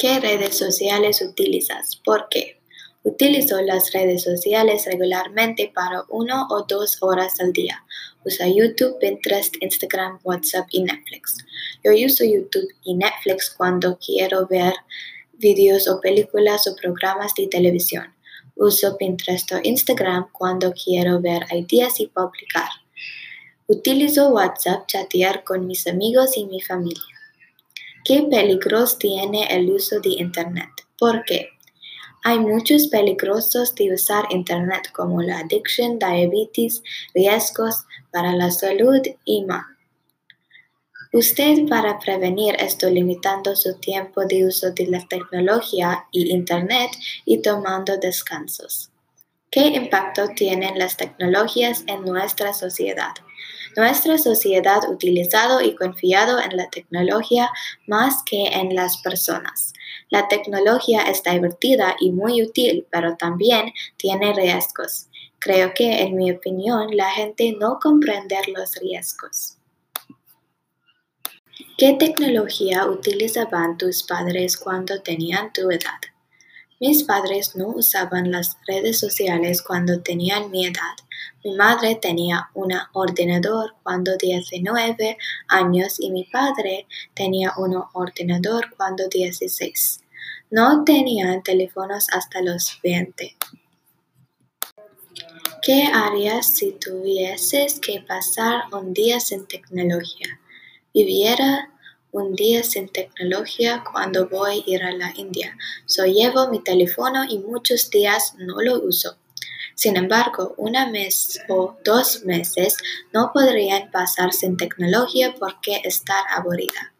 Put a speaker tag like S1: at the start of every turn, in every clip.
S1: ¿Qué redes sociales utilizas? ¿Por qué? Utilizo las redes sociales regularmente para uno o dos horas al día. Uso YouTube, Pinterest, Instagram, WhatsApp y Netflix. Yo uso YouTube y Netflix cuando quiero ver videos o películas o programas de televisión. Uso Pinterest o Instagram cuando quiero ver ideas y publicar. Utilizo WhatsApp chatear con mis amigos y mi familia. ¿Qué peligros tiene el uso de Internet? ¿Por qué? Hay muchos peligrosos de usar Internet como la adicción, diabetes, riesgos para la salud y más. Usted para prevenir esto limitando su tiempo de uso de la tecnología y Internet y tomando descansos. ¿Qué impacto tienen las tecnologías en nuestra sociedad? Nuestra sociedad ha utilizado y confiado en la tecnología más que en las personas. La tecnología es divertida y muy útil, pero también tiene riesgos. Creo que, en mi opinión, la gente no comprende los riesgos. ¿Qué tecnología utilizaban tus padres cuando tenían tu edad? Mis padres no usaban las redes sociales cuando tenían mi edad. Mi madre tenía un ordenador cuando 19 años y mi padre tenía un ordenador cuando 16. No tenían teléfonos hasta los 20. ¿Qué harías si tuvieses que pasar un día sin tecnología? Viviera un día sin tecnología cuando voy a ir a la India. So llevo mi teléfono y muchos días no lo uso. Sin embargo, un mes o dos meses no podrían pasar sin tecnología porque estar aburrida.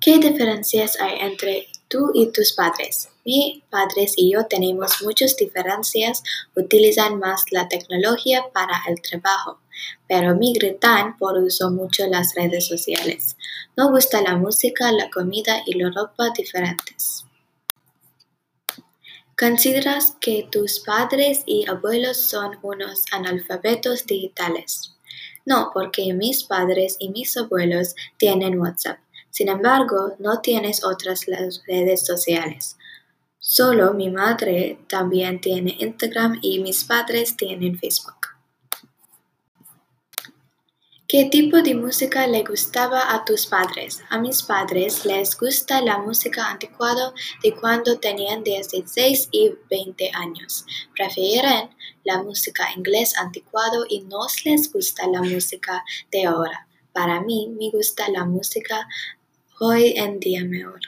S1: ¿Qué diferencias hay entre tú y tus padres? Mis padres y yo tenemos muchas diferencias, utilizan más la tecnología para el trabajo, pero mi gritan por uso mucho las redes sociales. No gusta la música, la comida y la ropa diferentes. ¿Consideras que tus padres y abuelos son unos analfabetos digitales? No, porque mis padres y mis abuelos tienen WhatsApp. Sin embargo, no tienes otras redes sociales. Solo mi madre también tiene Instagram y mis padres tienen Facebook. ¿Qué tipo de música le gustaba a tus padres? A mis padres les gusta la música anticuada de cuando tenían 16 y 20 años. Prefieren la música inglés anticuado y no les gusta la música de ahora. Para mí, me gusta la música hoy en día mejor.